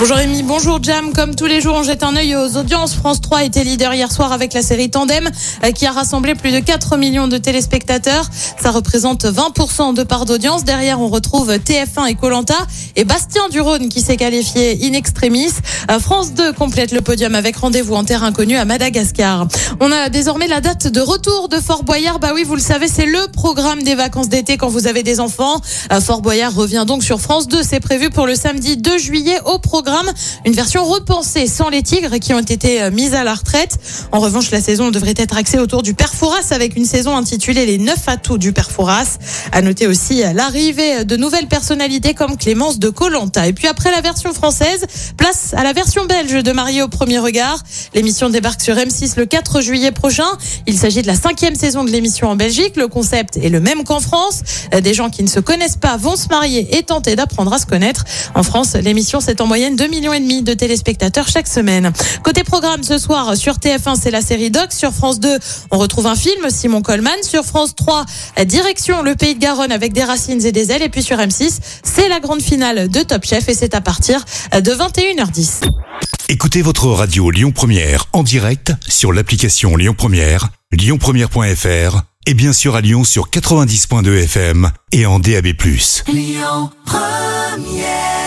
Bonjour Rémi, bonjour Jam. Comme tous les jours, on jette un œil aux audiences. France 3 était leader hier soir avec la série Tandem euh, qui a rassemblé plus de 4 millions de téléspectateurs. Ça représente 20% de part d'audience. Derrière, on retrouve TF1 et Colanta et Bastien Durone qui s'est qualifié in extremis. Euh, France 2 complète le podium avec rendez-vous en terre inconnue à Madagascar. On a désormais la date de retour de Fort Boyard. Bah oui, vous le savez, c'est le programme des vacances d'été quand vous avez des enfants. Euh, Fort Boyard revient donc sur France 2. C'est prévu pour le samedi 2 juillet au programme une version repensée sans les tigres qui ont été euh, mises à la retraite. En revanche, la saison devrait être axée autour du Père Fouras avec une saison intitulée Les neuf atouts du Père Fouras. À noter aussi euh, l'arrivée de nouvelles personnalités comme Clémence de Colanta. Et puis après la version française, place à la version belge de Marié au premier regard. L'émission débarque sur M6 le 4 juillet prochain. Il s'agit de la cinquième saison de l'émission en Belgique. Le concept est le même qu'en France. Euh, Des gens qui ne se connaissent pas vont se marier et tenter d'apprendre à se connaître. En France, l'émission c'est en moyenne 2 millions et demi de téléspectateurs chaque semaine. Côté programme ce soir sur TF1, c'est la série Doc. Sur France 2, on retrouve un film Simon Coleman. Sur France 3, direction le Pays de Garonne avec des racines et des ailes. Et puis sur M6, c'est la grande finale de Top Chef et c'est à partir de 21h10. Écoutez votre radio Lyon Première en direct sur l'application Lyon Première, lyonpremière.fr et bien sûr à Lyon sur 90.2 FM et en DAB+. Lyon Première